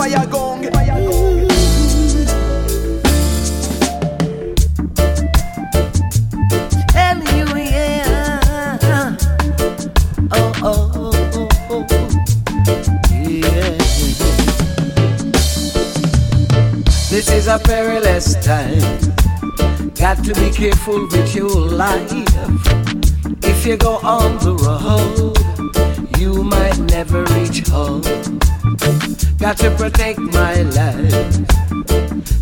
fire gong. Oh, oh, oh, oh, oh, yeah. This is a perilous time. Got to be careful with your life. If you go on the road, you might never reach home. Got to protect my life.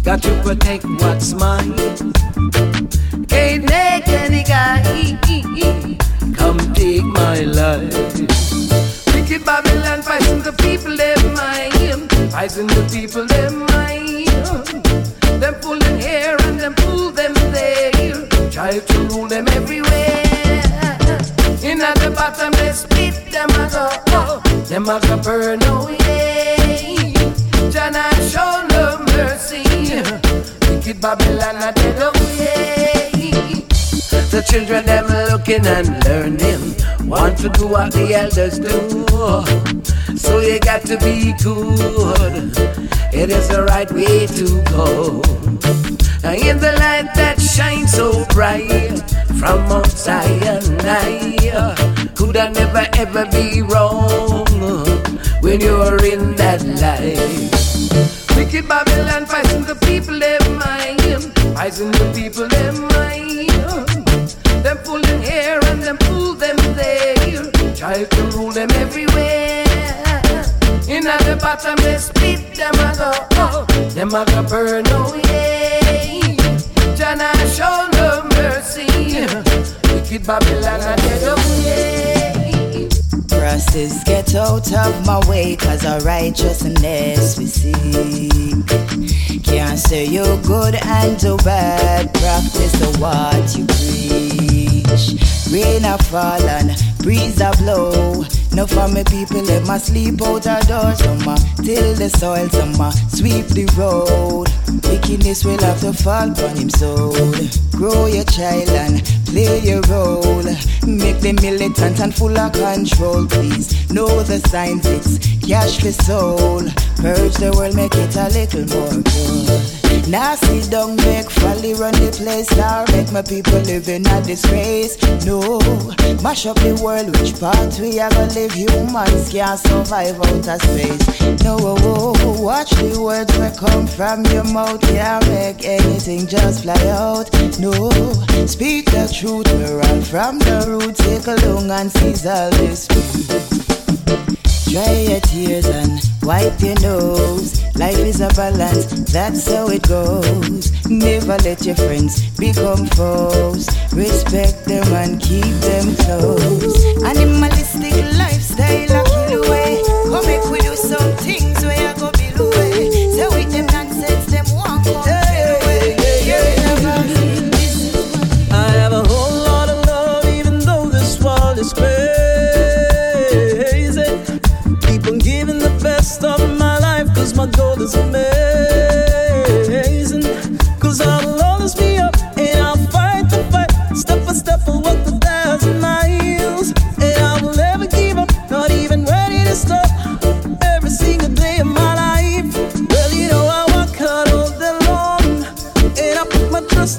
Got to protect what's mine. Can't make any guy come take my life. Wicked Babylon fighting the people them mind, fighting the people them mind. Them pulling hair and them pull them there, try to rule them everywhere. In at the bottom they split them a go, them as a burn oh, away. Jana show no mercy, wicked Babylon a dead away. The children them looking and learning, want to do what the elders do. So you got to be good. It is the right way to go. In the light that shines so bright from Mount Sinai, could I never ever be wrong when you're in that light? Wicked Babylon fighting the people them mind, fighting the people them mind. Them pulling hair and them pull them there, try to rule them everywhere. In the bottom they split them a go, them a go burn away. Jana show no mercy, wicked Babylon a dead away. Get out of my way, cause our righteousness we seek. Can't say you're good and do bad, practice the what you preach. Rain a fall and breeze a blow. No for me people let my sleep out a door. Some till the soil, some sweep the road. Wickedness will have to fall on him soul. Grow your child and play your role. Make them militant and full of control, please. Know the signs, it's cash for soul. Purge the world, make it a little more good. Now down, make folly run the place now. Make my people live in a disgrace. No, mash up the world, which part we are gonna live? Humans can't survive out of space. No, oh, oh, watch the words that come from your mouth. Can't make anything just fly out. No, speak the truth, we're all from the root. Take a long and seize all this. Dry your tears and wipe your nose. Life is a balance, that's how it goes. Never let your friends become foes. Respect them and keep them close.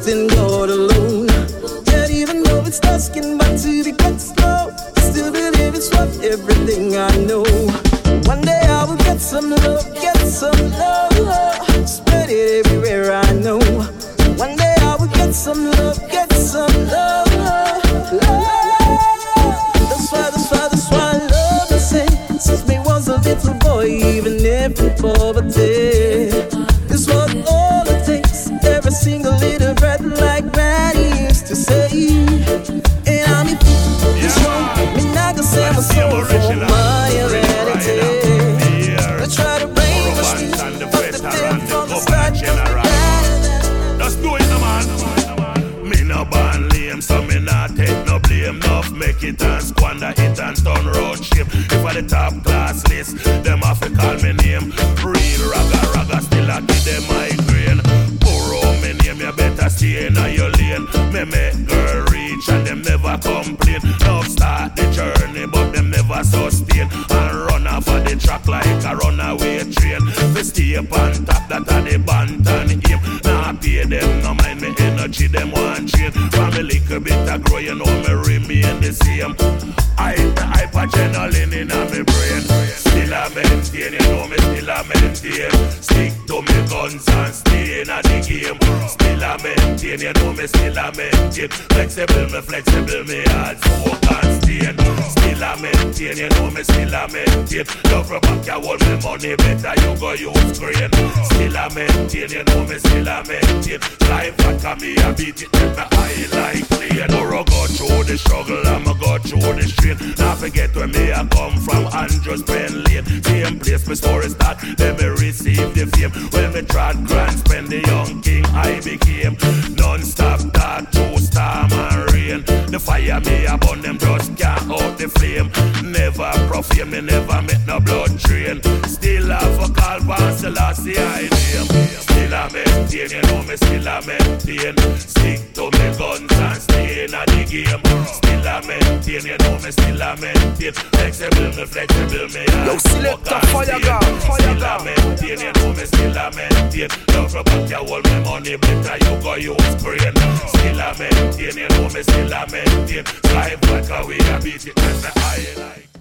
My in God alone. Yet even though it's dusk and to be cut slow, I still believe it's worth everything I know. One day I will get some love, get some love, spread it everywhere I know. One day I will get some love, get some love, since me was a little boy, even if poverty, to say. And I'm in this wrong, me not gonna say my soul for my humanity. They try to brainwash me, but the thing from the start. Just do it, man. Me no born lame, so me not take no blame. Enough make it and squander it and turn road ship. If I the top class list, them have to call me name. Real ragga ragga, still I give them migraine. Borrow Me make girl reach and them never complain. Love start the journey, but them never sustain. And run off of the track like a runaway train. Me stay up on top, that a the bantan aim. Nah pay them, no mind me energy, them one chain. From a little bit of grow, you me remain the same. I the hyperadrenaline in my brain. Still a maintain, you know me still a maintain. Guns and stay in the game. Still a maintain, you know me still a maintain. Flexible, me flexible, me hard so can stand. Still a maintain, you know me still a maintain. Love for back, you hold me money better, you go use screen. Still a maintain, you know me still a maintain. Life on me, I beat it, me high like clean. Or go through the struggle, I'ma go through the strain. Now forget where me I come from, Andrews Pen Lane. Same place my story start, then me receive the fame. When me trod grand, spend the young king I became. Non-stop dark, true storm and rain. The fire me upon them just can't out the flame. Never profane, me never met no blood drain. Still have a call, last I name. Still a maintain, you know me still a maintain. Stick to me guns and stay in the game. Still a maintain, you know me still a maintain. Flexible, me flexible, me Yo, select a fire gun, fire Still a gun. maintain, you know me still a maintain. Love for back, you hold me money better, you go use brain. Still a maintain, you know me still a maintain. Drive like a way, I beat it, and me high like.